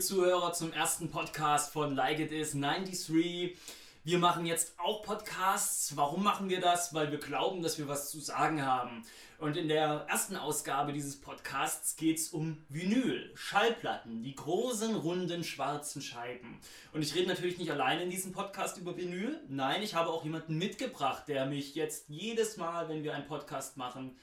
Zuhörer, zum ersten Podcast von Like It Is 93. Wir machen jetzt auch Podcasts. Warum machen wir das? Weil wir glauben, dass wir was zu sagen haben. Und in der ersten Ausgabe dieses Podcasts geht es um Vinyl, Schallplatten, die großen, runden, schwarzen Scheiben. Und ich rede natürlich nicht alleine in diesem Podcast über Vinyl. Nein, ich habe auch jemanden mitgebracht, der mich jetzt jedes Mal, wenn wir einen Podcast machen,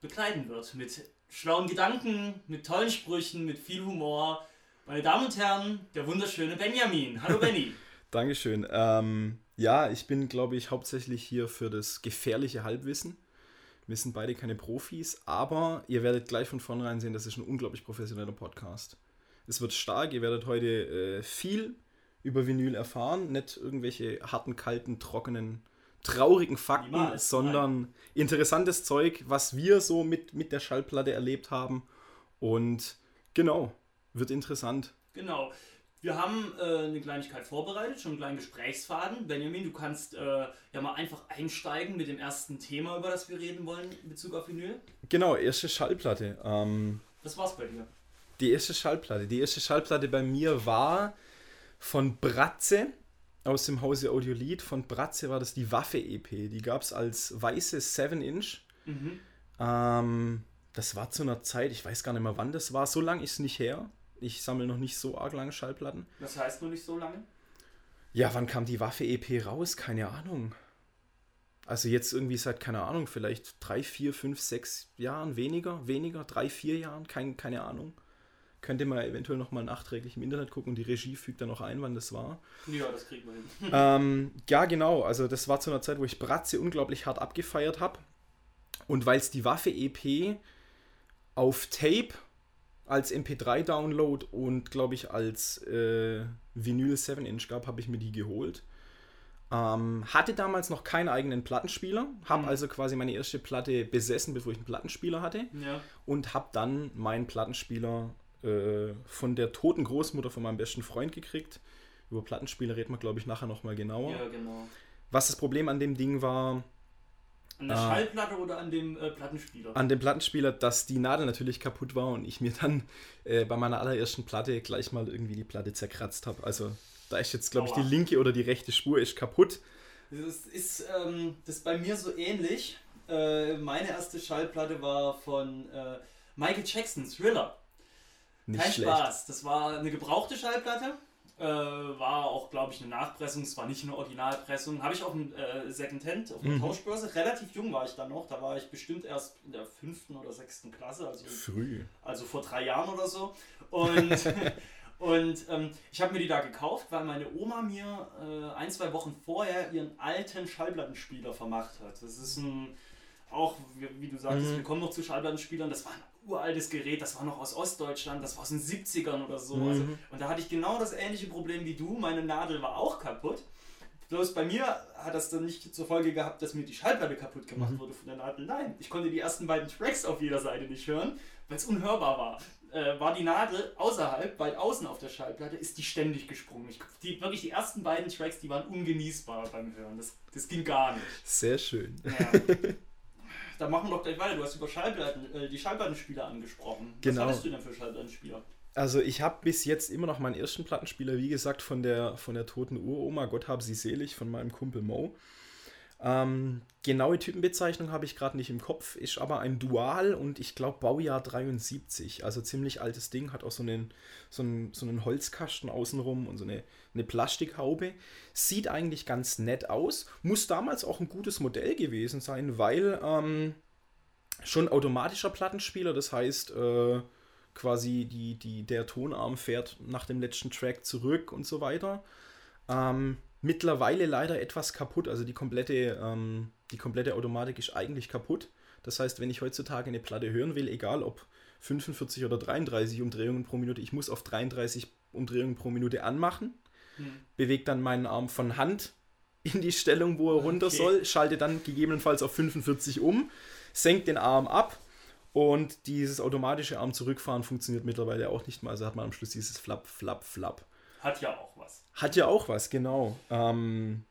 begleiten wird. Mit schlauen Gedanken, mit tollen Sprüchen, mit viel Humor. Meine Damen und Herren, der wunderschöne Benjamin. Hallo Benny. Dankeschön. Ähm, ja, ich bin, glaube ich, hauptsächlich hier für das gefährliche Halbwissen. Wir sind beide keine Profis, aber ihr werdet gleich von vornherein sehen, das ist ein unglaublich professioneller Podcast. Es wird stark, ihr werdet heute äh, viel über Vinyl erfahren, nicht irgendwelche harten, kalten, trockenen, traurigen Fakten, Niemals, sondern nein. interessantes Zeug, was wir so mit, mit der Schallplatte erlebt haben. Und genau, wird interessant. Genau. Wir haben äh, eine Kleinigkeit vorbereitet, schon einen kleinen Gesprächsfaden. Benjamin, du kannst äh, ja mal einfach einsteigen mit dem ersten Thema, über das wir reden wollen in Bezug auf Vinyl. Genau, erste Schallplatte. Ähm, Was war's bei dir? Die erste Schallplatte. Die erste Schallplatte bei mir war von Bratze aus dem Hause Audiolied. Von Bratze war das die Waffe-EP. Die gab es als weiße 7-Inch. Mhm. Ähm, das war zu einer Zeit, ich weiß gar nicht mehr wann das war. So lange ist es nicht her. Ich sammle noch nicht so arg lange Schallplatten. Was heißt noch nicht so lange? Ja, wann kam die Waffe-EP raus? Keine Ahnung. Also jetzt irgendwie seit, keine Ahnung, vielleicht drei, vier, fünf, sechs Jahren, weniger, weniger, drei, vier Jahren, kein, keine Ahnung. Könnt ihr mal eventuell nochmal nachträglich im Internet gucken und die Regie fügt dann noch ein, wann das war. Ja, das kriegen wir hin. ähm, ja, genau. Also das war zu einer Zeit, wo ich Bratze unglaublich hart abgefeiert habe. Und weil es die Waffe-EP auf Tape als MP3-Download und glaube ich als äh, Vinyl 7-Inch gab, habe ich mir die geholt. Ähm, hatte damals noch keinen eigenen Plattenspieler, habe mhm. also quasi meine erste Platte besessen, bevor ich einen Plattenspieler hatte. Ja. Und habe dann meinen Plattenspieler äh, von der toten Großmutter von meinem besten Freund gekriegt. Über Plattenspieler reden wir, glaube ich, nachher nochmal genauer. Ja, genau. Was das Problem an dem Ding war, an der ah. Schallplatte oder an dem äh, Plattenspieler? An dem Plattenspieler, dass die Nadel natürlich kaputt war und ich mir dann äh, bei meiner allerersten Platte gleich mal irgendwie die Platte zerkratzt habe. Also da ist jetzt, glaube ich, die linke oder die rechte Spur ist kaputt. Das ist, ähm, das ist bei mir so ähnlich. Äh, meine erste Schallplatte war von äh, Michael Jackson, Thriller. Nicht Kein schlecht. Spaß. Das war eine gebrauchte Schallplatte. Äh, war auch, glaube ich, eine Nachpressung, es war nicht eine Originalpressung. Habe ich auf dem äh, Secondhand, auf der mhm. Tauschbörse. Relativ jung war ich dann noch. Da war ich bestimmt erst in der fünften oder sechsten Klasse. Also, Früh. Also vor drei Jahren oder so. Und, und ähm, ich habe mir die da gekauft, weil meine Oma mir äh, ein, zwei Wochen vorher ihren alten Schallplattenspieler vermacht hat. Das ist ein auch, wie, wie du sagst, mhm. wir kommen noch zu Schallplattenspielern, das war ein uraltes Gerät, das war noch aus Ostdeutschland, das war aus den 70ern oder so. Mhm. Also, und da hatte ich genau das ähnliche Problem wie du, meine Nadel war auch kaputt. Bloß bei mir hat das dann nicht zur Folge gehabt, dass mir die Schallplatte kaputt gemacht mhm. wurde von der Nadel. Nein, ich konnte die ersten beiden Tracks auf jeder Seite nicht hören, weil es unhörbar war. Äh, war die Nadel außerhalb, weit außen auf der Schallplatte, ist die ständig gesprungen. Ich, die, wirklich die ersten beiden Tracks, die waren ungenießbar beim Hören. Das, das ging gar nicht. Sehr schön. Ja. da machen wir doch gleich weiter. Du hast über Schallplatten, äh, die Schallplattenspieler angesprochen. Genau. Was hast du denn für Schallplattenspieler? Also ich habe bis jetzt immer noch meinen ersten Plattenspieler, wie gesagt, von der, von der toten Uroma, Gott hab sie selig, von meinem Kumpel Mo. Ähm, genaue Typenbezeichnung habe ich gerade nicht im Kopf, ist aber ein Dual und ich glaube Baujahr 73. Also ziemlich altes Ding, hat auch so einen, so einen, so einen Holzkasten außenrum und so eine, eine Plastikhaube. Sieht eigentlich ganz nett aus. Muss damals auch ein gutes Modell gewesen sein, weil ähm, schon automatischer Plattenspieler, das heißt äh, quasi die, die, der Tonarm fährt nach dem letzten Track zurück und so weiter. Ähm, mittlerweile leider etwas kaputt. Also die komplette, ähm, die komplette Automatik ist eigentlich kaputt. Das heißt, wenn ich heutzutage eine Platte hören will, egal ob 45 oder 33 Umdrehungen pro Minute, ich muss auf 33 Umdrehungen pro Minute anmachen, hm. bewege dann meinen Arm von Hand in die Stellung, wo er runter okay. soll, schalte dann gegebenenfalls auf 45 um, senkt den Arm ab und dieses automatische Arm zurückfahren funktioniert mittlerweile auch nicht mehr. Also hat man am Schluss dieses Flap, Flap, Flap. Hat ja auch was. Hat ja auch was, genau. Ähm,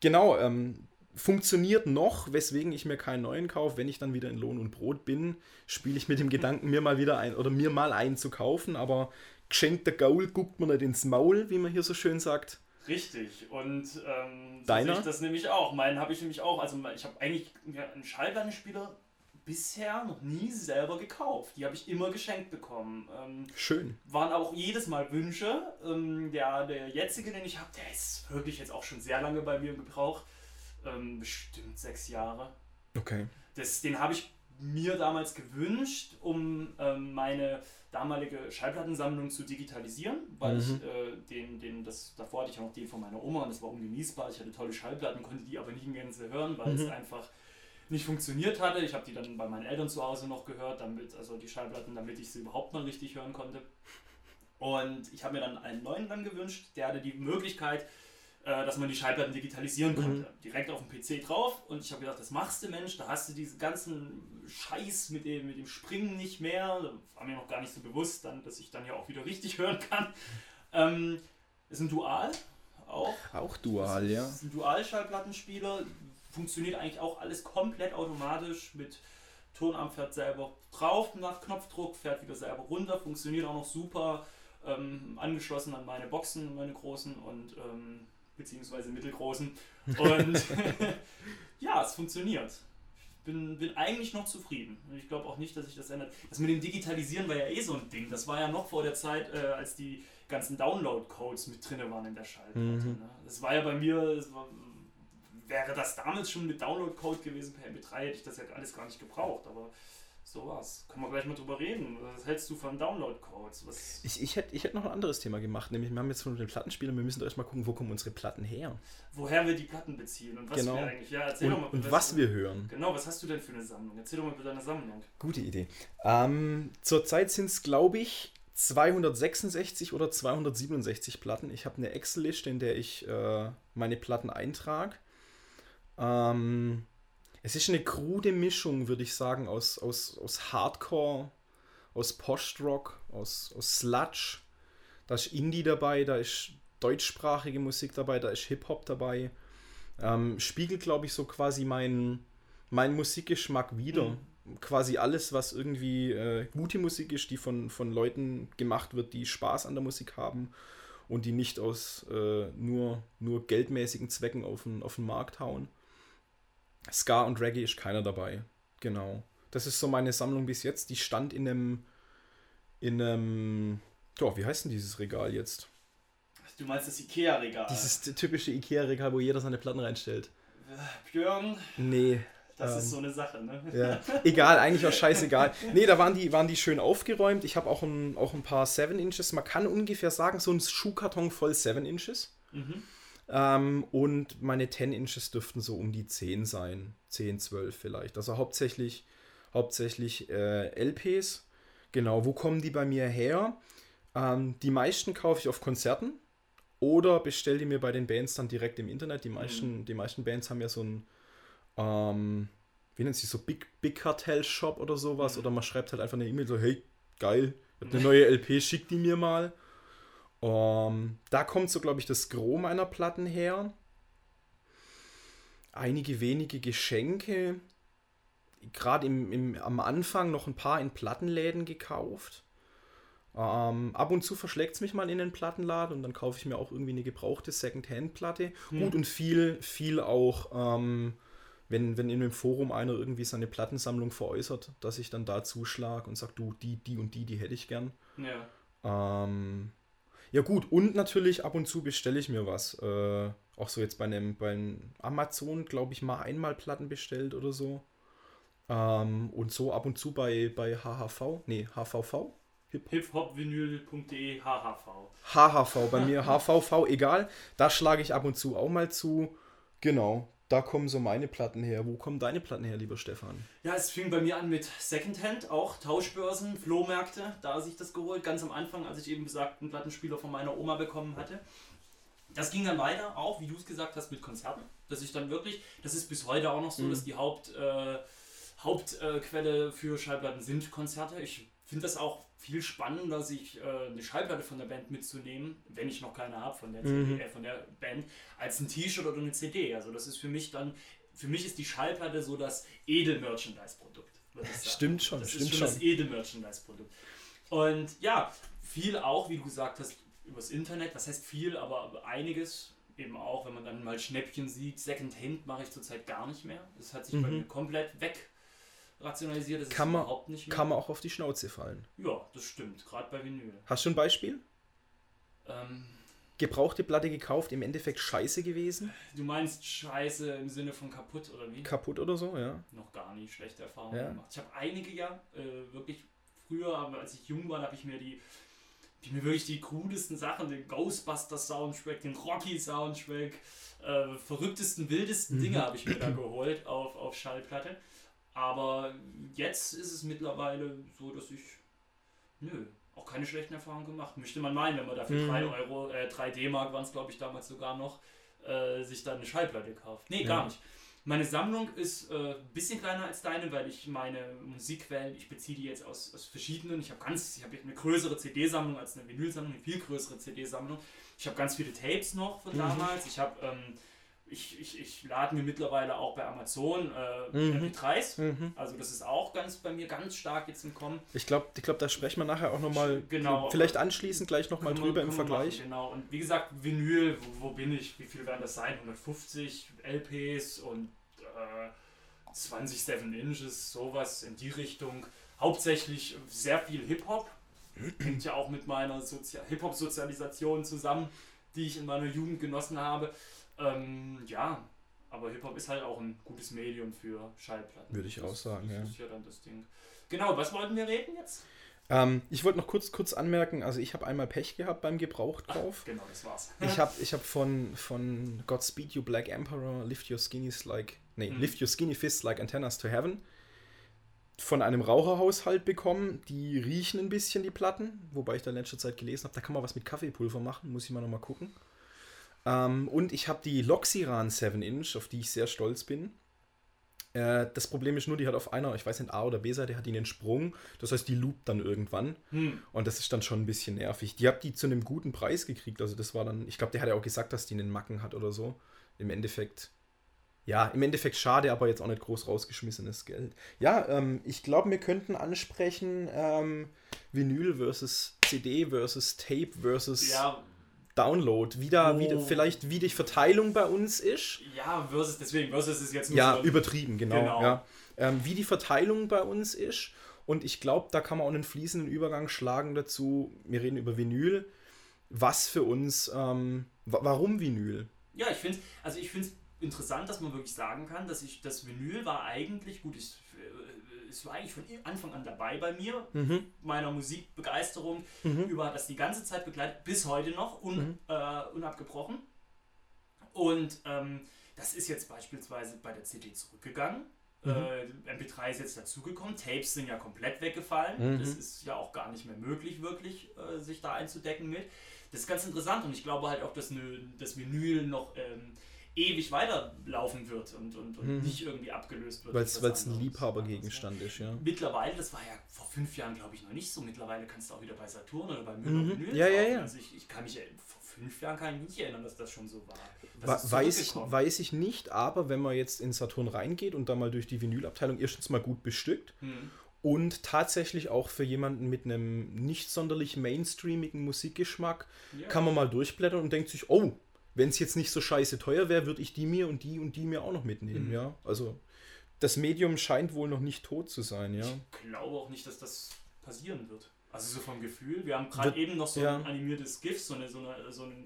genau, ähm, funktioniert noch, weswegen ich mir keinen neuen kaufe. Wenn ich dann wieder in Lohn und Brot bin, spiele ich mit dem Gedanken, mir mal wieder ein oder mir mal einen zu kaufen, aber geschenkter Gaul guckt man nicht ins Maul, wie man hier so schön sagt. Richtig. Und ähm, so Deiner? sehe ich das nämlich auch. Meinen habe ich nämlich auch. Also ich habe eigentlich ja, einen Schallplattenspieler bisher noch nie selber gekauft. Die habe ich immer geschenkt bekommen. Ähm, Schön. waren auch jedes Mal Wünsche. Ähm, der, der jetzige, den ich habe, der ist wirklich jetzt auch schon sehr lange bei mir im Gebrauch. Ähm, bestimmt sechs Jahre. Okay. Das, den habe ich mir damals gewünscht, um ähm, meine damalige Schallplattensammlung zu digitalisieren, weil Mhm. ich äh, den, den, das, davor hatte ich ja noch den von meiner Oma und das war ungenießbar. Ich hatte tolle Schallplatten, konnte die aber nie in Gänze hören, weil Mhm. es einfach nicht funktioniert hatte. Ich habe die dann bei meinen Eltern zu Hause noch gehört, damit, also die Schallplatten, damit ich sie überhaupt mal richtig hören konnte. Und ich habe mir dann einen neuen dann gewünscht, der hatte die Möglichkeit, äh, dass man die Schallplatten digitalisieren Mhm. konnte. Direkt auf dem PC drauf. Und ich habe gedacht, das machst du, Mensch, da hast du diesen ganzen Scheiß mit dem, mit dem Springen nicht mehr. Da war mir noch gar nicht so bewusst, dann, dass ich dann ja auch wieder richtig hören kann. Ähm, ist ein Dual auch. Auch dual, ja. Das ist ein Dual-Schallplattenspieler. Funktioniert eigentlich auch alles komplett automatisch mit Tonarm fährt selber drauf nach Knopfdruck, fährt wieder selber runter, funktioniert auch noch super. Ähm, angeschlossen an meine Boxen, meine großen und ähm, beziehungsweise mittelgroßen. Und ja, es funktioniert. Ich bin, bin eigentlich noch zufrieden. Und ich glaube auch nicht, dass sich das ändert. Das mit dem Digitalisieren war ja eh so ein Ding. Das war ja noch vor der Zeit, äh, als die ganzen Download-Codes mit drin waren in der Schallplatte. Mhm. Ne? Das war ja bei mir, das war, wäre das damals schon mit Download-Code gewesen per MP3, hätte ich das ja alles gar nicht gebraucht. Aber so war's. Können wir gleich mal drüber reden. Was hältst du von Download-Codes? Ich, ich hätte ich hätt noch ein anderes Thema gemacht, nämlich wir haben jetzt von den Plattenspielern, wir müssen doch erstmal gucken, wo kommen unsere Platten her. Woher wir die Platten beziehen und was Genau. wir eigentlich. Ja, erzähl Und, doch mal. und was wir hören. Genau, was hast du denn für eine Sammlung? Erzähl doch mal bitte deine Sammlung. Gute Idee. Ähm, zurzeit sind es, glaube ich, 266 oder 267 Platten. Ich habe eine Excel-Liste, in der ich äh, meine Platten eintrage. Ähm, es ist eine krude Mischung, würde ich sagen, aus, aus, aus Hardcore, aus Post-Rock, aus, aus Sludge. Da ist Indie dabei, da ist deutschsprachige Musik dabei, da ist Hip-Hop dabei. Ähm, spiegelt, glaube ich, so quasi meinen mein Musikgeschmack wieder. Quasi alles, was irgendwie äh, gute Musik ist, die von, von Leuten gemacht wird, die Spaß an der Musik haben und die nicht aus äh, nur, nur geldmäßigen Zwecken auf den, auf den Markt hauen. Ska und Reggae ist keiner dabei. Genau. Das ist so meine Sammlung bis jetzt. Die stand in einem. In einem. Ja, wie heißt denn dieses Regal jetzt? Du meinst das Ikea-Regal? Dieses typische Ikea-Regal, wo jeder seine Platten reinstellt. Björn, Nee. das Ähm, ist so eine Sache, ne? Ja, egal, eigentlich auch scheißegal. Nee, da waren die, waren die schön aufgeräumt. Ich habe auch ein, auch ein paar 7 Inches. Man kann ungefähr sagen, so ein Schuhkarton voll 7 Inches. Mhm. Ähm, und meine 10 Inches dürften so um die 10 sein. 10, 12 vielleicht. Also hauptsächlich, hauptsächlich äh, LPs. Genau, wo kommen die bei mir her? Ähm, die meisten kaufe ich auf Konzerten oder bestelle die mir bei den Bands dann direkt im Internet. Die meisten, die meisten Bands haben ja so ein, ähm, wie nennt sich so, Big, Big Cartel Shop oder sowas. Mhm. Oder man schreibt halt einfach eine E-Mail so, hey, geil, eine neue LP, schick die mir mal. Ähm, da kommt so, glaube ich, das Gros meiner Platten her. Einige wenige Geschenke. Gerade im, im, am Anfang noch ein paar in Plattenläden gekauft. Ähm, ab und zu verschlägt es mich mal in den Plattenladen und dann kaufe ich mir auch irgendwie eine gebrauchte Second-Hand-Platte. Hm. Gut, und viel, viel auch, ähm, wenn, wenn in einem Forum einer irgendwie seine Plattensammlung veräußert, dass ich dann da zuschlag und sage, du, die, die und die, die hätte ich gern. Ja. Ähm, ja gut, und natürlich ab und zu bestelle ich mir was. Äh, auch so jetzt bei einem, beim Amazon, glaube ich, mal einmal Platten bestellt oder so. Ähm, und so ab und zu bei, bei HHV, nee, HVV? Hip hiphopvinyl.de HHV. HHV, bei mir HVV, egal. Da schlage ich ab und zu auch mal zu. Genau, da kommen so meine Platten her. Wo kommen deine Platten her, lieber Stefan? Ja, es fing bei mir an mit Secondhand, auch Tauschbörsen, Flohmärkte, da sich das geholt, ganz am Anfang, als ich eben besagten Plattenspieler von meiner Oma bekommen hatte. Das ging dann weiter, auch wie du es gesagt hast, mit Konzerten, dass ich dann wirklich, das ist bis heute auch noch so, Mhm. dass die Haupt, äh, Hauptquelle für Schallplatten sind Konzerte. Ich finde das auch viel spannender, sich äh, eine Schallplatte von der Band mitzunehmen, wenn ich noch keine habe von der Mhm. Äh, von der Band, als ein T-Shirt oder eine CD. Also das ist für mich dann, für mich ist die Schallplatte so das Edel-Merchandise-Produkt. Stimmt schon, Das stimmt ist schon schon. das Edel-Merchandise-Produkt. Und ja, viel auch, wie du gesagt hast, übers Internet. Was heißt viel, aber einiges eben auch, wenn man dann mal Schnäppchen sieht. Secondhand mache ich zurzeit gar nicht mehr. Das hat sich mhm. bei mir komplett weg rationalisiert. Das kann, man, überhaupt nicht mehr. kann man auch auf die Schnauze fallen. Ja, das stimmt, gerade bei Vinyl. Hast du ein Beispiel? Ähm, Gebrauchte Platte gekauft, im Endeffekt scheiße gewesen? Du meinst scheiße im Sinne von kaputt oder wie? Kaputt oder so, ja. Noch gar nie schlechte Erfahrungen ja. gemacht. Ich habe einige ja, äh, wirklich früher, aber als ich jung war, habe ich mir die die mir wirklich die krudesten Sachen, den Ghostbusters Soundtrack, den Rocky Soundtrack, äh, verrücktesten, wildesten mhm. Dinge habe ich mir da geholt auf, auf Schallplatte. Aber jetzt ist es mittlerweile so, dass ich, nö, auch keine schlechten Erfahrungen gemacht. Möchte man meinen, wenn man dafür mhm. 3 Euro, äh, 3 D-Mark waren es glaube ich damals sogar noch, äh, sich dann eine Schallplatte kauft. Nee, ja. gar nicht. Meine Sammlung ist ein äh, bisschen kleiner als deine, weil ich meine Musikquellen, ich beziehe die jetzt aus, aus verschiedenen. Ich habe ganz, ich habe eine größere CD-Sammlung als eine Vinylsammlung, eine viel größere CD-Sammlung. Ich habe ganz viele Tapes noch von mhm. damals. Ich habe ähm, ich, ich, ich lade mir mittlerweile auch bei Amazon äh, mhm. MP3s. Mhm. Also das ist auch ganz bei mir ganz stark jetzt im Kommen. Ich glaube, ich glaub, da sprechen wir nachher auch nochmal, genau, vielleicht anschließend gleich nochmal drüber im Vergleich. Machen, genau, und wie gesagt, Vinyl, wo, wo, bin ich? Wie viel werden das sein? 150 LPs und äh, 20 7 Inches, sowas in die Richtung. Hauptsächlich sehr viel Hip-Hop. Hängt ja auch mit meiner Sozi Hip-Hop-Sozialisation zusammen, die ich in meiner Jugend genossen habe. Ähm, ja, aber Hip-Hop ist halt auch ein gutes Medium für Schallplatten. Würde ich auch sagen, das ja. ist ja dann das Ding. Genau, was wollten wir reden jetzt? Ähm, ich wollte noch kurz, kurz anmerken, also ich habe einmal Pech gehabt beim Gebrauchtkauf. Ach, genau, das war's. ich habe ich hab von, von Godspeed You Black Emperor Lift Your Skinnies Like, nee, mhm. Lift Your Skinny Fists Like Antennas to Heaven von einem Raucherhaushalt bekommen. Die riechen ein bisschen, die Platten, wobei ich da in letzter Zeit gelesen habe, da kann man was mit Kaffeepulver machen, muss ich mal nochmal gucken. Ähm, und ich habe die Loxiran 7 Inch, auf die ich sehr stolz bin. Äh, das Problem ist nur, die hat auf einer, ich weiß nicht, A- oder B-Seite, hat die einen Sprung. Das heißt, die loopt dann irgendwann. Hm. Und das ist dann schon ein bisschen nervig. Die habe die zu einem guten Preis gekriegt. Also das war dann, ich glaube, der hat ja auch gesagt, dass die einen Macken hat oder so. Im Endeffekt ja, im Endeffekt schade, aber jetzt auch nicht groß rausgeschmissenes Geld. Ja, ähm, ich glaube, wir könnten ansprechen ähm, Vinyl versus CD versus Tape versus ja, Download, wieder, oh. wieder vielleicht wie die Verteilung bei uns ist. Ja, versus, deswegen, versus ist jetzt nur Ja, so übertrieben, genau. genau. Ja. Ähm, wie die Verteilung bei uns ist. Und ich glaube, da kann man auch einen fließenden Übergang schlagen dazu. Wir reden über Vinyl. Was für uns, ähm, warum Vinyl? Ja, ich finde also ich finde es interessant, dass man wirklich sagen kann, dass ich das Vinyl war eigentlich, gut, ich es war eigentlich von Anfang an dabei bei mir, mhm. meiner Musikbegeisterung, mhm. über das die ganze Zeit begleitet, bis heute noch, un, mhm. äh, unabgebrochen. Und ähm, das ist jetzt beispielsweise bei der CD zurückgegangen. Mhm. Äh, MP3 ist jetzt dazugekommen, Tapes sind ja komplett weggefallen. Mhm. Das ist ja auch gar nicht mehr möglich, wirklich äh, sich da einzudecken mit. Das ist ganz interessant und ich glaube halt auch, dass das Vinyl noch ähm, ewig weiterlaufen wird und, und, und mhm. nicht irgendwie abgelöst wird. Weil es ein Liebhabergegenstand ist, ja. Mittlerweile, das war ja vor fünf Jahren, glaube ich, noch nicht so. Mittlerweile kannst du auch wieder bei Saturn oder bei Müller mhm. ja, ja, ja. Also ich, ich kann mich vor fünf Jahren kann ich mich nicht erinnern, dass das schon so war. weiß, ich, weiß ich nicht, aber wenn man jetzt in Saturn reingeht und da mal durch die Vinylabteilung erstens mal gut bestückt mhm. und tatsächlich auch für jemanden mit einem nicht sonderlich mainstreamigen Musikgeschmack ja. kann man mal durchblättern und denkt sich, oh, wenn es jetzt nicht so scheiße teuer wäre, würde ich die mir und die und die mir auch noch mitnehmen, mhm. ja. Also das Medium scheint wohl noch nicht tot zu sein, ja. Ich glaube auch nicht, dass das passieren wird. Also so vom Gefühl. Wir haben gerade eben noch so ja. ein animiertes GIF, so, eine, so, eine, so ein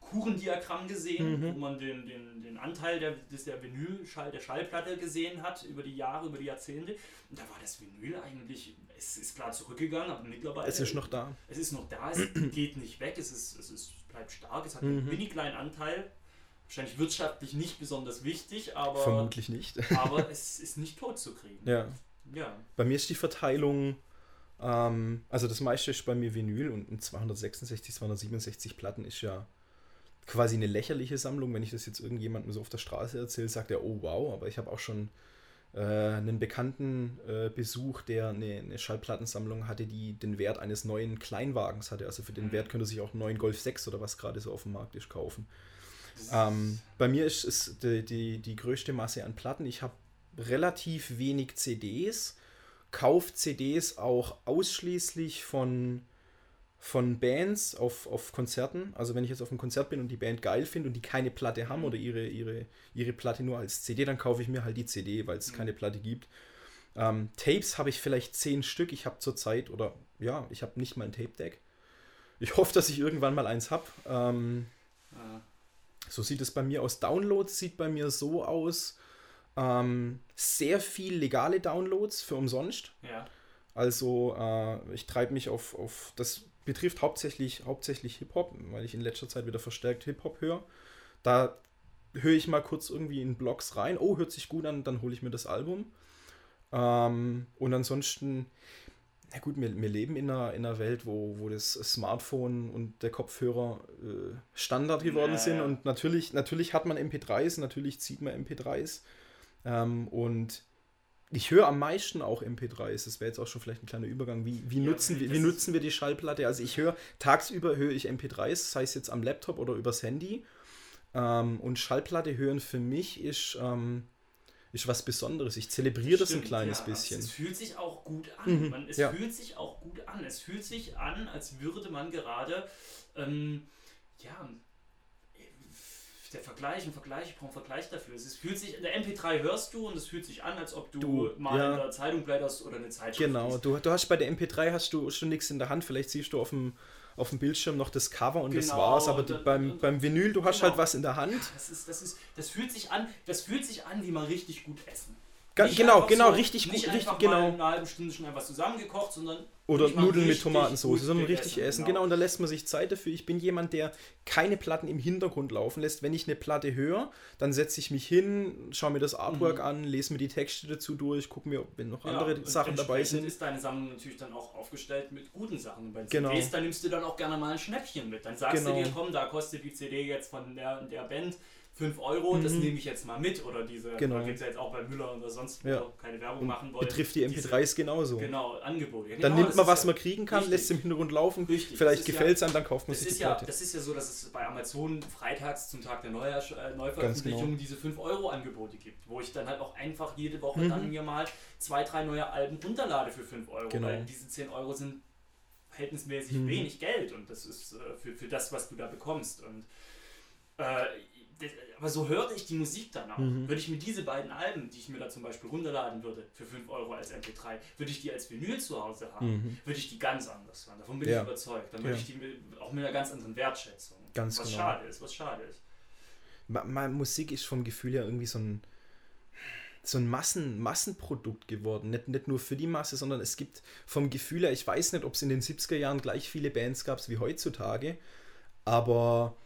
Kuchendiagramm gesehen, mhm. wo man den, den, den Anteil der, des, der Vinylschall, der Schallplatte gesehen hat über die Jahre, über die Jahrzehnte. Und da war das Vinyl eigentlich, es ist klar zurückgegangen, aber mittlerweile. Es ist noch da. Es ist noch da, es geht nicht weg, es ist, es ist bleibt stark. Es hat mhm. einen mini kleinen Anteil. Wahrscheinlich wirtschaftlich nicht besonders wichtig, aber. Vermutlich nicht. aber es ist nicht tot zu kriegen. Ja. ja. Bei mir ist die Verteilung. Ähm, also das meiste ist bei mir Vinyl und 266, 267 Platten ist ja quasi eine lächerliche Sammlung. Wenn ich das jetzt irgendjemandem so auf der Straße erzähle, sagt er, oh wow, aber ich habe auch schon äh, einen bekannten äh, Besuch, der eine, eine, Schallplattensammlung hatte, die den Wert eines neuen Kleinwagens hatte. Also für den mhm. Wert könnte sich auch einen neuen Golf 6 oder was gerade so auf dem Markt ist kaufen. Ähm, bei mir ist es die, die, die größte Masse an Platten. Ich habe relativ wenig CDs, kaufe CDs auch ausschließlich von, von Bands auf, auf Konzerten. Also wenn ich jetzt auf einem Konzert bin und die Band geil finde und die keine Platte haben oder ihre, ihre, ihre Platte nur als CD, dann kaufe ich mir halt die CD, weil es mhm. keine Platte gibt. Ähm, Tapes habe ich vielleicht zehn Stück. Ich habe zurzeit, oder ja, ich habe nicht mal ein Tape-Deck. Ich hoffe, dass ich irgendwann mal eins habe. Ähm, ah. So sieht es bei mir aus. Downloads sieht bei mir so aus. Ähm, sehr viel legale Downloads für umsonst. Ja. Also äh, ich treibe mich auf, auf, das betrifft hauptsächlich, hauptsächlich Hip-Hop, weil ich in letzter Zeit wieder verstärkt Hip-Hop höre. Da höre ich mal kurz irgendwie in Blogs rein. Oh, hört sich gut an, dann hole ich mir das Album. Ähm, und ansonsten, na gut, wir, wir leben in einer, in einer Welt, wo, wo das Smartphone und der Kopfhörer äh, Standard geworden ja, sind. Ja. Und natürlich, natürlich hat man MP3s, natürlich zieht man MP3s. Ähm, und ich höre am meisten auch MP3s. Das wäre jetzt auch schon vielleicht ein kleiner Übergang. Wie, wie, ja, nutzen, wir, wie nutzen wir die Schallplatte? Also ich höre, tagsüber höre ich MP3s, sei es jetzt am Laptop oder übers Handy. Ähm, und Schallplatte hören für mich ist, ähm, ist was Besonderes. Ich zelebriere das ein kleines ja, bisschen. Es fühlt sich auch gut an. Mhm, man, es ja. fühlt sich auch gut an. Es fühlt sich an, als würde man gerade ähm, ja, der Vergleich, ein Vergleich, ich brauche einen Vergleich dafür. Es fühlt sich, in der MP3 hörst du und es fühlt sich an, als ob du, du mal ja. in der Zeitung blätterst oder eine Zeitschrift. Genau, du, du hast bei der MP3 hast du schon nichts in der Hand, vielleicht siehst du auf dem, auf dem Bildschirm noch das Cover und genau, das war's, aber und, beim, und, beim Vinyl, du hast genau. halt was in der Hand. Das, ist, das, ist, das, fühlt sich an, das fühlt sich an, wie man richtig gut essen. Ga, genau, genau, so, richtig gut, richtig, genau. eine halbe Stunde schon etwas zusammengekocht, sondern oder Nudeln mit Tomatensauce, sondern richtig essen. Genau. genau, und da lässt man sich Zeit dafür. Ich bin jemand, der keine Platten im Hintergrund laufen lässt. Wenn ich eine Platte höre, dann setze ich mich hin, schaue mir das Artwork mhm. an, lese mir die Texte dazu durch, gucke mir, wenn noch andere ja, Sachen dabei sind. ist deine Sammlung natürlich dann auch aufgestellt mit guten Sachen. Bei genau. CDs, da nimmst du dann auch gerne mal ein Schnäppchen mit. Dann sagst genau. du dir, komm, da kostet die CD jetzt von der, der Band 5 Euro, mhm. das nehme ich jetzt mal mit. Oder diese, genau. gibt es ja jetzt auch bei Müller oder sonst, wo ja. keine Werbung machen wollen. Betrifft die MP3s diese, genauso. Genau, Angebote. Ja, dann genau, nimmt man, was ja, man kriegen kann, richtig. lässt es im Hintergrund laufen, richtig. vielleicht gefällt es einem, dann kauft man sich die Platte. Das ist ja so, dass es bei Amazon freitags zum Tag der Neuer, äh, Neuveröffentlichung genau. diese 5 Euro Angebote gibt, wo ich dann halt auch einfach jede Woche mhm. dann mir mal zwei, drei neue Alben runterlade für 5 Euro, genau. weil diese 10 Euro sind verhältnismäßig mhm. wenig Geld und das ist äh, für, für das, was du da bekommst. Und äh, aber so hörte ich die Musik dann auch. Mhm. Würde ich mir diese beiden Alben, die ich mir da zum Beispiel runterladen würde, für 5 Euro als MP3, würde ich die als Vinyl zu Hause haben, mhm. würde ich die ganz anders hören. Davon bin ja. ich überzeugt. Dann würde ja. ich die auch mit einer ganz anderen Wertschätzung. Ganz was genau. schade ist, was schade ist. Ma Musik ist vom Gefühl her irgendwie so ein, so ein Massen, Massenprodukt geworden. Nicht, nicht nur für die Masse, sondern es gibt vom Gefühl her, ich weiß nicht, ob es in den 70er Jahren gleich viele Bands gab wie heutzutage, aber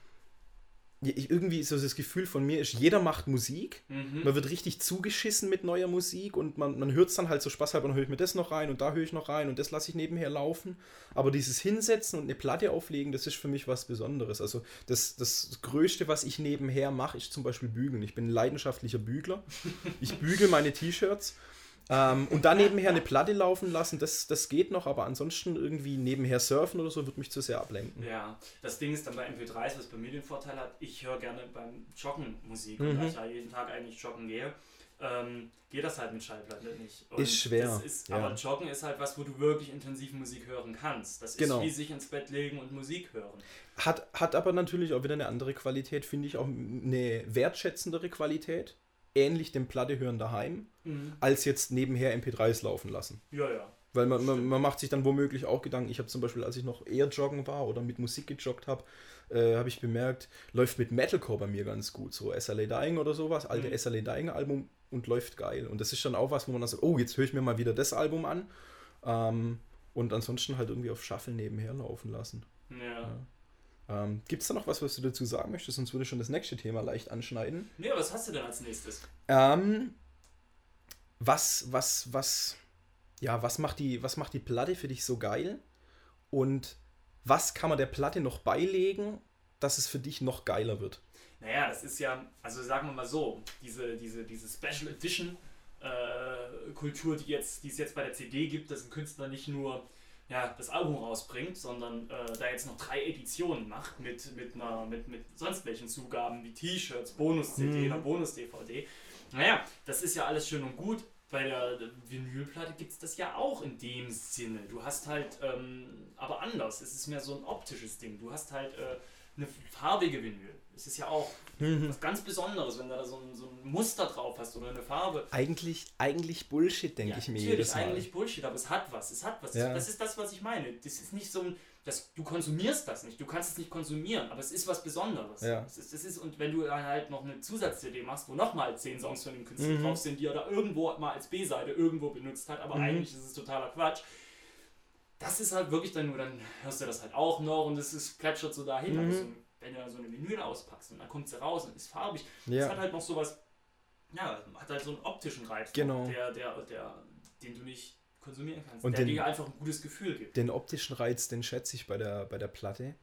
ich, irgendwie so das Gefühl von mir ist, jeder macht Musik, mhm. man wird richtig zugeschissen mit neuer Musik und man, man hört es dann halt so spaßhalber, dann höre ich mir das noch rein und da höre ich noch rein und das lasse ich nebenher laufen. Aber dieses Hinsetzen und eine Platte auflegen, das ist für mich was Besonderes. Also das, das Größte, was ich nebenher mache, ist zum Beispiel bügeln. Ich bin ein leidenschaftlicher Bügler. Ich bügel meine T-Shirts ähm, und dann nebenher eine Platte laufen lassen, das, das geht noch, aber ansonsten irgendwie nebenher surfen oder so, wird mich zu sehr ablenken. Ja, das Ding ist dann bei MP3s, was bei mir den Vorteil hat, ich höre gerne beim Joggen Musik mhm. und da ich ja jeden Tag eigentlich joggen gehe, ähm, geht das halt mit Schallplatte nicht. Und ist schwer. Ist, ja. Aber Joggen ist halt was, wo du wirklich intensiv Musik hören kannst. Das genau. ist wie sich ins Bett legen und Musik hören. Hat, hat aber natürlich auch wieder eine andere Qualität, finde ich, auch eine wertschätzendere Qualität ähnlich dem Platte hören daheim, mhm. als jetzt nebenher MP3s laufen lassen. Ja, ja. Weil man, man, man, macht sich dann womöglich auch Gedanken. Ich habe zum Beispiel, als ich noch eher joggen war oder mit Musik gejoggt habe, äh, habe ich bemerkt, läuft mit Metalcore bei mir ganz gut. So SLA Dying oder sowas, alte mhm. SLA Dying Album und läuft geil. Und das ist dann auch was, wo man dann sagt, oh, jetzt höre ich mir mal wieder das Album an. Ähm, und ansonsten halt irgendwie auf Shuffle nebenher laufen lassen. ja. ja. Ähm, Gibt es da noch was, was du dazu sagen möchtest? Sonst würde ich schon das nächste Thema leicht anschneiden. Nee, was hast du denn als nächstes? Ähm, was, was, was, ja, was macht, die, was macht die Platte für dich so geil? Und was kann man der Platte noch beilegen, dass es für dich noch geiler wird? Naja, das ist ja, also sagen wir mal so, diese, diese, diese Special Edition äh, Kultur, die, jetzt, die es jetzt bei der CD gibt, dass ein Künstler nicht nur ja, das Album rausbringt, sondern äh, da jetzt noch drei Editionen macht mit, mit, einer, mit, mit sonst welchen Zugaben wie T-Shirts, Bonus-CD mhm. oder Bonus-DVD. Naja, das ist ja alles schön und gut, bei der Vinylplatte gibt es das ja auch in dem Sinne. Du hast halt, ähm, aber anders. Es ist mehr so ein optisches Ding. Du hast halt äh, eine farbige Vinyl. Es ist ja auch mhm. was ganz Besonderes, wenn du da so ein, so ein, Muster drauf hast oder eine Farbe. Eigentlich, eigentlich Bullshit, denke ja, ich mir jedes Mal. eigentlich Bullshit, aber es hat was. Es hat was. Ja. Das ist das, was ich meine. Das ist nicht so ein das, du konsumierst das nicht, du kannst es nicht konsumieren, aber es ist was Besonderes. Ja. Es ist, es ist, und wenn du dann halt noch eine Zusatz-CD machst, wo nochmal zehn Songs von dem Künstler mhm. drauf sind, die er da irgendwo mal als B-Seite irgendwo benutzt hat, aber mhm. eigentlich ist es totaler Quatsch. Das ist halt wirklich dann nur, dann hörst du das halt auch noch und es ist, plätschert so dahin. Mhm. Also, wenn du so eine Vinyl auspackst und dann kommt sie raus und ist farbig, ja. das hat halt noch sowas, ja, hat halt so einen optischen Reiz, genau. der, der, der, den du nicht konsumieren kannst. Und der den, dir einfach ein gutes Gefühl gibt. Den optischen Reiz, den schätze ich bei der, bei der Platte.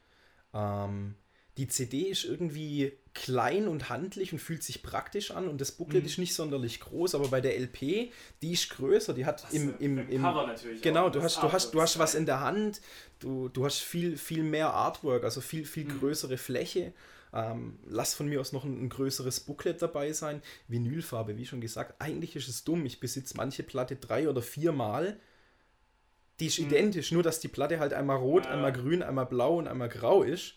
Ähm, die CD ist irgendwie klein und handlich und fühlt sich praktisch an und das Booklet mhm. ist nicht sonderlich groß, aber bei der LP, die ist größer, die hat im, im, im Cover natürlich genau, du hast, du hast, du hast was in der Hand, du, du hast viel, viel mehr Artwork, also viel, viel mhm. größere Fläche. Ähm, lass von mir aus noch ein, ein, größeres Booklet dabei sein. Vinylfarbe, wie schon gesagt, eigentlich ist es dumm. Ich besitze manche Platte drei oder viermal. Die ist mhm. identisch, nur dass die Platte halt einmal rot, ja. einmal grün, einmal blau und einmal grau ist.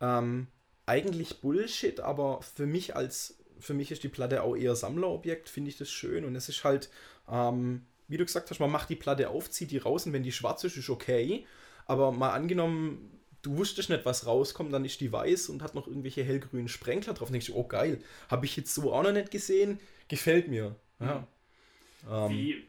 Ja. Ähm, eigentlich Bullshit, aber für mich als für mich ist die Platte auch eher Sammlerobjekt, finde ich das schön. Und es ist halt, ähm, wie du gesagt hast, man macht die Platte auf, zieht die raus und wenn die schwarz ist, ist okay. Aber mal angenommen, du wusstest nicht, was rauskommt, dann ist die weiß und hat noch irgendwelche hellgrünen Sprenkler drauf. Und denkst du, oh geil, habe ich jetzt so auch noch nicht gesehen, gefällt mir. Ja. Mhm. Ähm. Wie,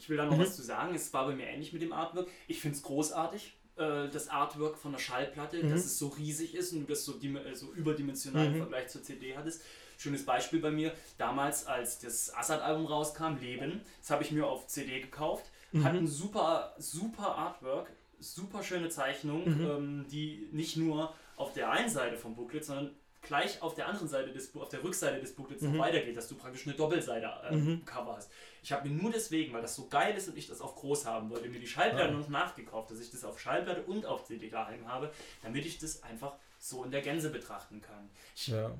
ich will da noch mhm. was zu sagen, es war bei mir ähnlich mit dem Artwork. Ich finde es großartig, äh, das Artwork von der Schallplatte, mhm. dass es so riesig ist und du das so, äh, so überdimensional im mhm. Vergleich zur CD hattest. Schönes Beispiel bei mir, damals als das Assad-Album rauskam, Leben, das habe ich mir auf CD gekauft, hat ein super, super Artwork, super schöne Zeichnung, mhm. ähm, die nicht nur auf der einen Seite vom Booklet, sondern gleich auf der anderen Seite des auf der Rückseite des Booklets mhm. noch weitergeht, dass du praktisch eine Doppelseite äh, mhm. Cover hast. Ich habe mir nur deswegen, weil das so geil ist und ich das auf groß haben wollte, mir die Schallplatte ja. noch nachgekauft, dass ich das auf Schallplatte und auf CD daheim habe, damit ich das einfach so in der Gänse betrachten kann. Ich ja.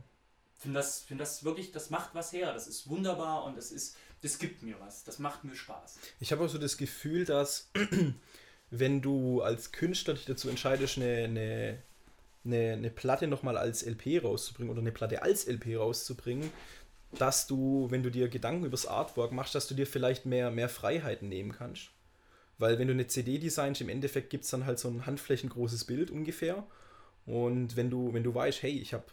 finde das, find das wirklich, das macht was her. Das ist wunderbar und das ist, das gibt mir was. Das macht mir Spaß. Ich habe auch so das Gefühl, dass wenn du als Künstler dich dazu entscheidest, eine, eine, eine, eine Platte nochmal als LP rauszubringen oder eine Platte als LP rauszubringen, dass du, wenn du dir Gedanken über das Artwork machst, dass du dir vielleicht mehr, mehr Freiheiten nehmen kannst. Weil wenn du eine CD designst, im Endeffekt gibt es dann halt so ein handflächengroßes Bild ungefähr. Und wenn du, wenn du weißt, hey, ich habe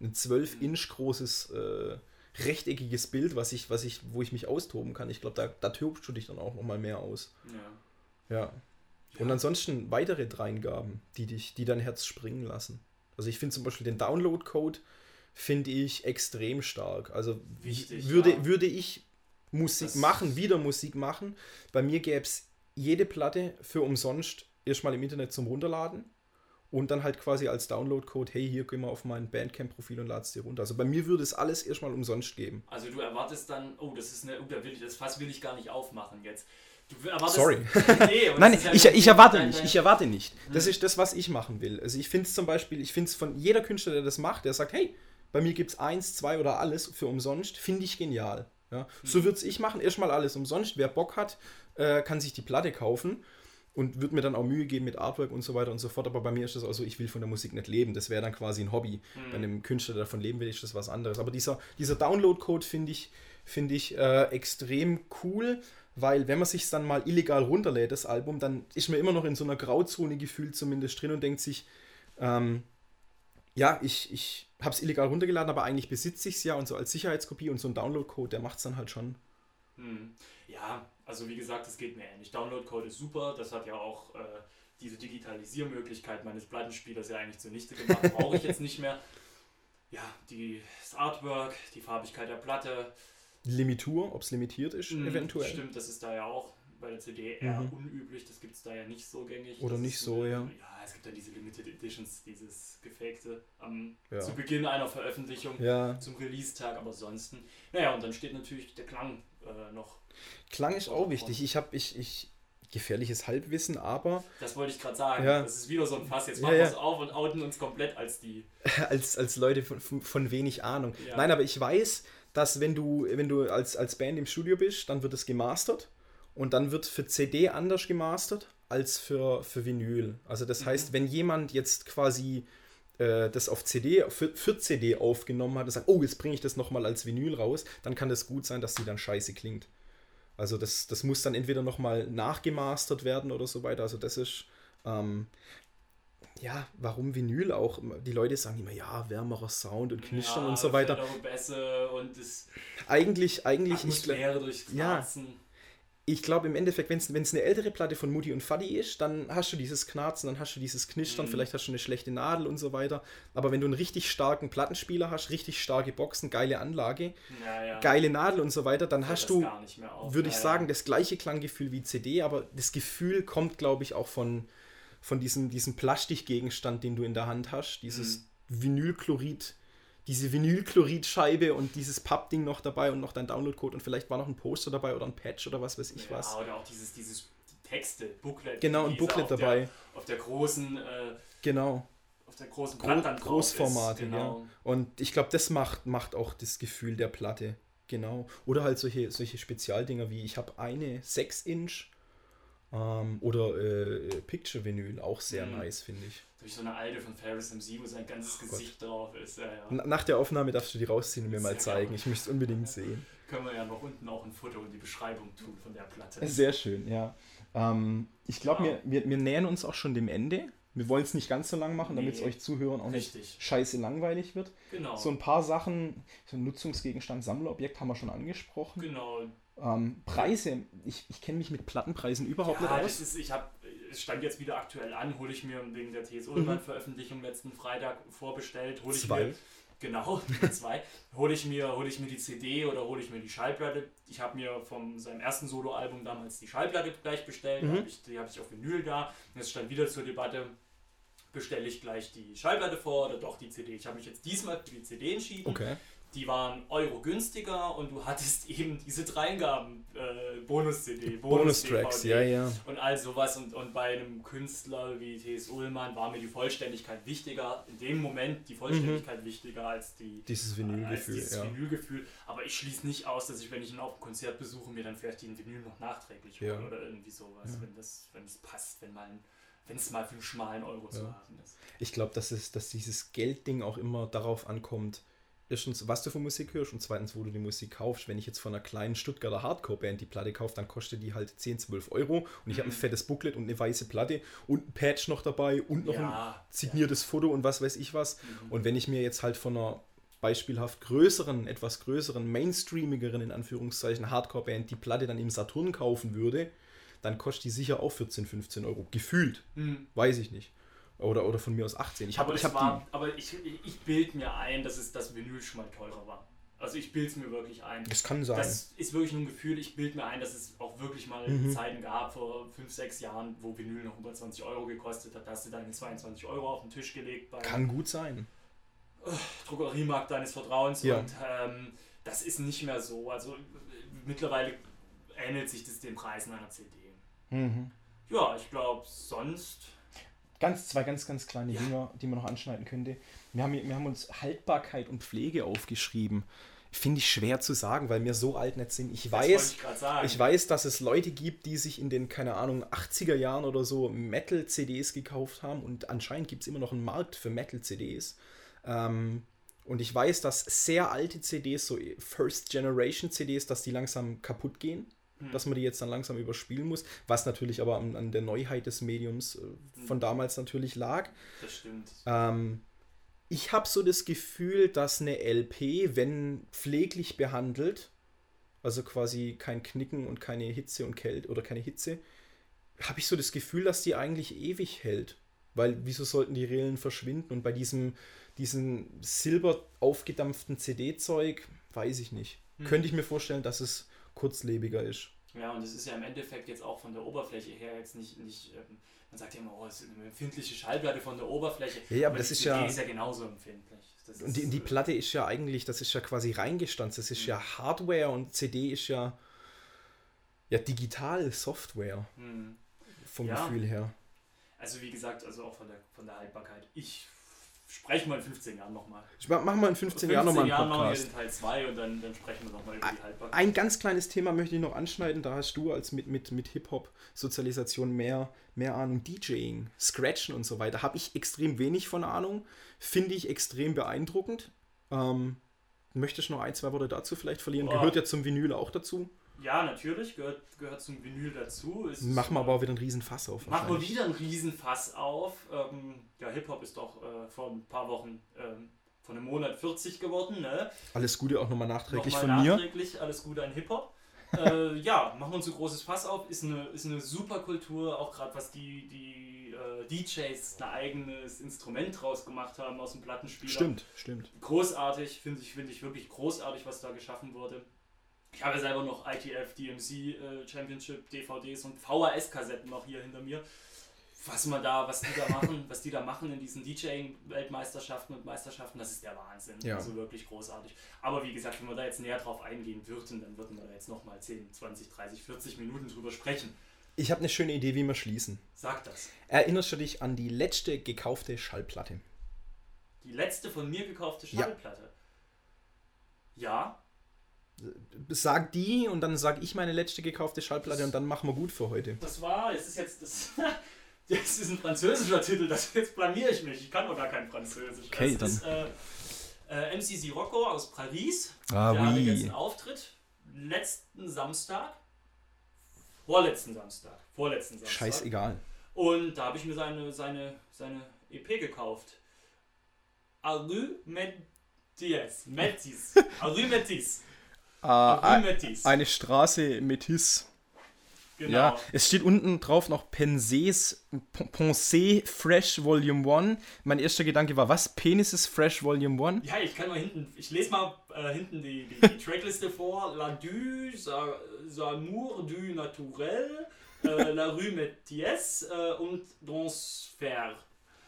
ein 12 Inch großes äh, rechteckiges Bild, was ich, was ich, wo ich mich austoben kann, ich glaube, da, da tobst du dich dann auch nochmal mehr aus. Ja. Ja. Und ansonsten weitere Dreingaben, die dich, die dein Herz springen lassen. Also ich finde zum Beispiel den Download-Code finde ich extrem stark. Also Wichtig, würde, ja. würde ich Musik das machen, wieder Musik machen, bei mir gäbe es jede Platte für umsonst erstmal im Internet zum Runterladen und dann halt quasi als Download-Code, hey, hier geh mal auf mein Bandcamp-Profil und lad's dir runter. Also bei mir würde es alles erstmal umsonst geben. Also du erwartest dann, oh, das ist eine, oh, da will ich, das Fass will ich gar nicht aufmachen jetzt. Sorry. Nee, Nein, ich, ich erwarte nicht. Ich erwarte nicht. Das hm. ist das, was ich machen will. Also ich finde es zum Beispiel, ich finde es von jeder Künstler, der das macht, der sagt, hey, bei mir gibt es eins, zwei oder alles für umsonst, finde ich genial. Ja? Hm. So würde es ich machen, erstmal alles umsonst. Wer Bock hat, äh, kann sich die Platte kaufen und wird mir dann auch Mühe geben mit Artwork und so weiter und so fort. Aber bei mir ist das also, ich will von der Musik nicht leben. Das wäre dann quasi ein Hobby. Mhm. Bei einem Künstler, der davon leben will, ist das was anderes. Aber dieser, dieser Download-Code finde ich, find ich äh, extrem cool weil wenn man sich dann mal illegal runterlädt, das Album, dann ist man immer noch in so einer Grauzone gefühlt zumindest drin und denkt sich, ähm, ja, ich, ich habe es illegal runtergeladen, aber eigentlich besitze ich es ja und so als Sicherheitskopie und so ein Download-Code, der macht es dann halt schon. Hm. Ja, also wie gesagt, es geht mir ähnlich. Download-Code ist super, das hat ja auch äh, diese Digitalisiermöglichkeit meines Plattenspielers ja eigentlich zunichte gemacht, brauche ich jetzt nicht mehr. Ja, die, das Artwork, die Farbigkeit der Platte, Limitur, ob es limitiert ist, mhm, eventuell. Stimmt, das ist da ja auch bei der CD eher mhm. unüblich, das gibt es da ja nicht so gängig. Oder das nicht so, ja. Ja, es gibt ja diese Limited Editions, dieses Gefakte am, ja. zu Beginn einer Veröffentlichung, ja. zum Release-Tag, aber ansonsten. Naja, und dann steht natürlich der Klang äh, noch. Klang ist auch wichtig. Ich habe, ich, ich, gefährliches Halbwissen, aber. Das wollte ich gerade sagen. Ja. Das ist wieder so ein Fass. Jetzt machen ja, ja. wir es auf und outen uns komplett als die. als, als Leute von, von wenig Ahnung. Nein, aber ich weiß, dass wenn du, wenn du als, als Band im Studio bist, dann wird es gemastert und dann wird für CD anders gemastert als für, für Vinyl. Also das mhm. heißt, wenn jemand jetzt quasi äh, das auf CD, für, für, CD aufgenommen hat und sagt, oh, jetzt bringe ich das nochmal als Vinyl raus, dann kann das gut sein, dass die dann scheiße klingt. Also das, das muss dann entweder nochmal nachgemastert werden oder so weiter. Also das ist, ähm, ja, warum Vinyl auch? Die Leute sagen immer, ja, wärmerer Sound und Knistern ja, und so weiter. Besser und das eigentlich, eigentlich, ich, ja, ich glaube im Endeffekt, wenn es eine ältere Platte von Mutti und Fadi ist, dann hast du dieses Knarzen, dann hast du dieses Knistern, mhm. vielleicht hast du eine schlechte Nadel und so weiter. Aber wenn du einen richtig starken Plattenspieler hast, richtig starke Boxen, geile Anlage, ja, ja. geile Nadel und so weiter, dann hast du, würde ich ja, sagen, das gleiche Klanggefühl wie CD, aber das Gefühl kommt, glaube ich, auch von, von diesem, diesem Plastikgegenstand, den du in der Hand hast, dieses mhm. Vinylchlorid diese Vinylchloridscheibe und dieses Pappding noch dabei und noch dein Downloadcode und vielleicht war noch ein Poster dabei oder ein Patch oder was weiß ich ja, was. oder auch dieses, dieses Texte, Booklet. Genau, ein Booklet auf dabei. Der, auf der großen. Äh, genau. Auf der großen Gro Platte Großformate, genau. ja. Und ich glaube, das macht, macht auch das Gefühl der Platte. Genau. Oder halt solche, solche Spezialdinger wie ich habe eine 6-Inch ähm, oder äh, Picture Vinyl, auch sehr mhm. nice, finde ich durch so eine alte von Ferris MC, wo sein ganzes oh Gesicht drauf ist. Ja, ja. Nach der Aufnahme darfst du die rausziehen und mir mal zeigen. Gerne. Ich möchte es unbedingt sehen. Können wir ja noch unten auch ein Foto und die Beschreibung tun von der Platte. Sehr schön, ja. Ähm, ich glaube, ja. wir, wir, wir nähern uns auch schon dem Ende. Wir wollen es nicht ganz so lang machen, damit es euch Zuhörern auch Richtig. nicht scheiße langweilig wird. Genau. So ein paar Sachen, so ein Nutzungsgegenstand, Sammlerobjekt haben wir schon angesprochen. Genau. Ähm, Preise, ich, ich kenne mich mit Plattenpreisen überhaupt ja, nicht aus. Ist, ich habe es stand jetzt wieder aktuell an, hole ich mir wegen der T.S. Ullmann-Veröffentlichung letzten Freitag vorbestellt, hole ich zwei. mir. Genau, zwei. hole ich, mir, hol ich mir die CD oder hole ich mir die Schallplatte. Ich habe mir von seinem ersten Soloalbum damals die Schallplatte gleich bestellt. Mhm. Hab ich, die habe ich auf Vinyl da. Und jetzt stand wieder zur Debatte, bestelle ich gleich die Schallplatte vor oder doch die CD. Ich habe mich jetzt diesmal für die CD entschieden. Okay die waren Euro günstiger und du hattest eben diese Dreingaben, äh, Bonus-CD, Bonus-Tracks, Bonus ja, ja. Und all sowas. Und, und bei einem Künstler wie T.S. Ullmann war mir die Vollständigkeit wichtiger, in dem Moment die Vollständigkeit mhm. wichtiger als die dieses Vinylgefühl. Dieses ja. Vinylgefühl. Aber ich schließe nicht aus, dass ich, wenn ich ihn auf ein Konzert besuche, mir dann vielleicht den Vinyl noch nachträglich hole ja. oder irgendwie sowas, ja. wenn das, wenn es passt, wenn mal wenn es mal für einen schmalen Euro zu haben ist. Ich glaube, dass, dass dieses Geldding auch immer darauf ankommt, erstens, was du für Musik hörst und zweitens, wo du die Musik kaufst. Wenn ich jetzt von einer kleinen Stuttgarter Hardcore-Band die Platte kaufe, dann kostet die halt 10, 12 Euro und ich mhm. habe ein fettes Booklet und eine weiße Platte und ein Patch noch dabei und noch ja, ein signiertes ja. Foto und was weiß ich was. Mhm. Und wenn ich mir jetzt halt von einer beispielhaft größeren, etwas größeren, mainstreamigeren, in Anführungszeichen, Hardcore-Band die Platte dann im Saturn kaufen würde, dann kostet die sicher auch 14, 15 Euro. Gefühlt. Mhm. Weiß ich nicht. Oder, oder von mir aus 18. Ich hab, aber, ich hab war, aber ich, ich bilde mir ein, dass es das Vinyl schon mal teurer war. Also ich bilde es mir wirklich ein. Das kann sein. Das ist wirklich nur ein Gefühl. Ich bilde mir ein, dass es auch wirklich mal mhm. Zeiten gab, vor 5, 6 Jahren, wo Vinyl noch über 20 Euro gekostet hat. Da hast du deine 22 Euro auf den Tisch gelegt. kann gut sein. Drogeriemarkt deines Vertrauens. Ja. Und ähm, das ist nicht mehr so. Also mittlerweile ähnelt sich das den Preisen einer CD. Mhm. Ja, ich glaube, sonst Ganz, zwei ganz, ganz kleine ja. Dinge, die man noch anschneiden könnte. Wir haben, wir haben uns Haltbarkeit und Pflege aufgeschrieben. Finde ich schwer zu sagen, weil wir so alt nicht sind. Ich weiß, ich, ich, weiß, dass es Leute gibt, die sich in den, keine Ahnung, 80er Jahren oder so Metal-CDs gekauft haben und anscheinend gibt es immer noch einen Markt für Metal-CDs. Ähm, und ich weiß, dass sehr alte CDs, so First Generation CDs, dass die langsam kaputt gehen hm. dass man die jetzt dann langsam überspielen muss, was natürlich aber an, an der Neuheit des Mediums äh, von hm. damals natürlich lag. Das stimmt. Ähm, ich habe so das Gefühl, dass eine LP, wenn pfleglich behandelt, also quasi kein Knicken und keine Hitze und Kälte oder keine Hitze, habe ich so das Gefühl, dass die eigentlich ewig hält. Weil wieso sollten die Rillen verschwinden? Und bei diesem, diesem silber aufgedampften CD-Zeug, weiß ich nicht. Hm. Könnte ich mir vorstellen, dass es kurzlebiger ist. Ja, und es ist ja im Endeffekt jetzt auch von der Oberfläche her jetzt nicht, nicht ähm, man sagt ja immer, oh, es ist eine empfindliche Schallplatte von der Oberfläche. Ja, aber, aber das ist ja, ist ja genauso empfindlich. Das und die, die, Platte ist ja eigentlich, das ist ja quasi reingestanzt. Das ist mhm. ja Hardware und CD ist ja, ja digital Software. Vom ja. Gefühl her. Also wie gesagt, also auch von der, von der Haltbarkeit. Ich sprechen wir in 15 Jahren nochmal. Machen wir in 15, 15 Jahren nochmal einen Jahren Podcast. Jahren Teil 2 und dann, dann sprechen wir nochmal über die Haltbarkeit. Ein ganz kleines Thema möchte ich noch anschneiden, da hast du als mit, mit, mit Hip-Hop-Sozialisation mehr, mehr Ahnung. DJing, Scratchen und so weiter, habe ich extrem wenig von Ahnung. Finde ich extrem beeindruckend. Ähm, möchtest du noch ein, zwei Worte dazu vielleicht verlieren? Boah. Gehört ja zum Vinyl auch dazu. Ja, natürlich, gehört, gehört zum Vinyl dazu. Ist, machen wir aber auch wieder einen Riesenfass auf. Machen wir wieder einen Riesenfass auf. Ähm, ja, Hip-Hop ist doch äh, vor ein paar Wochen ähm, von einem Monat 40 geworden. Ne? Alles Gute auch nochmal nachträglich nochmal von nachträglich, mir. Alles Gute an Hip-Hop. äh, ja, machen wir uns ein großes Fass auf. Ist eine, ist eine super Kultur, auch gerade was die, die äh, DJs ein eigenes Instrument draus gemacht haben aus dem Plattenspieler. Stimmt, stimmt. Großartig, finde ich, find ich wirklich großartig, was da geschaffen wurde. Ich habe selber noch ITF, DMC äh, Championship, DVDs und VHS-Kassetten noch hier hinter mir. Was man da, was die da machen, was die da machen in diesen DJing-Weltmeisterschaften und Meisterschaften, das ist der Wahnsinn. Ja. Also wirklich großartig. Aber wie gesagt, wenn wir da jetzt näher drauf eingehen würden, dann würden wir da jetzt nochmal 10, 20, 30, 40 Minuten drüber sprechen. Ich habe eine schöne Idee, wie wir schließen. Sag das. Erinnerst du dich an die letzte gekaufte Schallplatte? Die letzte von mir gekaufte Schallplatte? Ja. ja sag die und dann sag ich meine letzte gekaufte Schallplatte und dann machen wir gut für heute. Das war, es ist jetzt das. Das ist ein französischer Titel, das, jetzt blamier ich mich. Ich kann doch gar kein Französisch. Okay, das dann. Ist, äh, äh, MC Sirocco aus Paris. Ah, Der oui. hatte jetzt einen Auftritt. Letzten Samstag. Vorletzten Samstag. Vorletzten Samstag. Scheißegal. Und da habe ich mir seine, seine, seine EP gekauft. Arru Metis. Metis. Äh, eine Straße Metis. Genau. Ja, es steht unten drauf noch Pensées, Pensée Fresh Volume 1. Mein erster Gedanke war, was? Penises Fresh Volume 1? Ja, ich kann mal hinten, ich lese mal äh, hinten die, die, die, Trackliste vor. La du, sa, Samour du Naturel, äh, La Rue Métiers äh, und Transfer.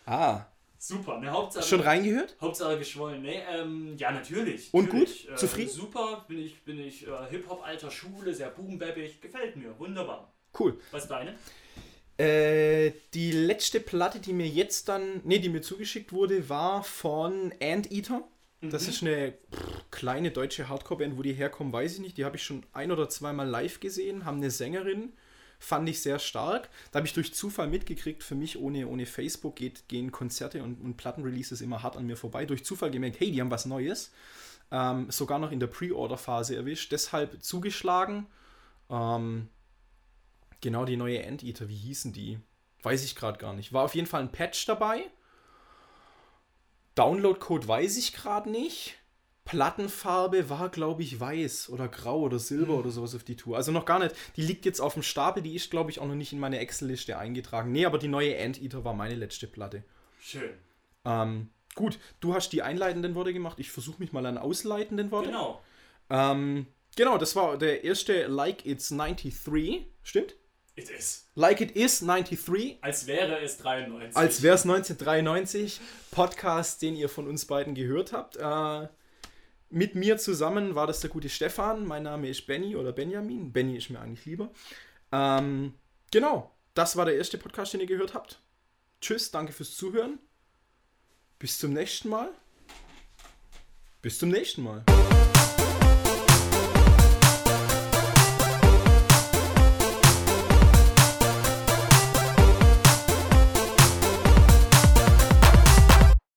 Ah. Super, ne, Hauptsache. Schon reingehört? Hauptsache geschwollen, ne? Ähm, ja, natürlich. Und natürlich. gut? Äh, Zufrieden? Super, bin ich, bin ich äh, Hip-Hop alter Schule, sehr boombappig, gefällt mir, wunderbar. Cool. Was ist deine? Äh, die letzte Platte, die mir jetzt dann, ne, die mir zugeschickt wurde, war von Anteater. Das mhm. ist eine pff, kleine deutsche Hardcore-Band, wo die herkommen, weiß ich nicht. Die habe ich schon ein oder zweimal live gesehen, haben eine Sängerin fand ich sehr stark. Da habe ich durch Zufall mitgekriegt, für mich ohne, ohne Facebook geht, gehen Konzerte und, und Plattenreleases immer hart an mir vorbei. Durch Zufall gemerkt, hey, die haben was Neues. Ähm, sogar noch in der Pre-Order-Phase erwischt. Deshalb zugeschlagen. Ähm, genau die neue Anteater, wie hießen die? Weiß ich gerade gar nicht. War auf jeden Fall ein Patch dabei. Download-Code weiß ich gerade nicht. Plattenfarbe war, glaube ich, weiß oder grau oder silber mhm. oder sowas auf die Tour. Also noch gar nicht. Die liegt jetzt auf dem Stapel, die ist, glaube ich, auch noch nicht in meine Excel-Liste eingetragen. Nee, aber die neue Anteater war meine letzte Platte. Schön. Ähm, gut, du hast die einleitenden Worte gemacht. Ich versuche mich mal an ausleitenden Worte. Genau. Ähm, genau, das war der erste Like It's 93. Stimmt? It is. Like It Is 93. Als wäre es 93. Als wäre es 1993. Podcast, den ihr von uns beiden gehört habt. Äh, mit mir zusammen war das der gute Stefan. Mein Name ist Benny oder Benjamin. Benny ist mir eigentlich lieber. Ähm, genau, das war der erste Podcast, den ihr gehört habt. Tschüss, danke fürs Zuhören. Bis zum nächsten Mal. Bis zum nächsten Mal.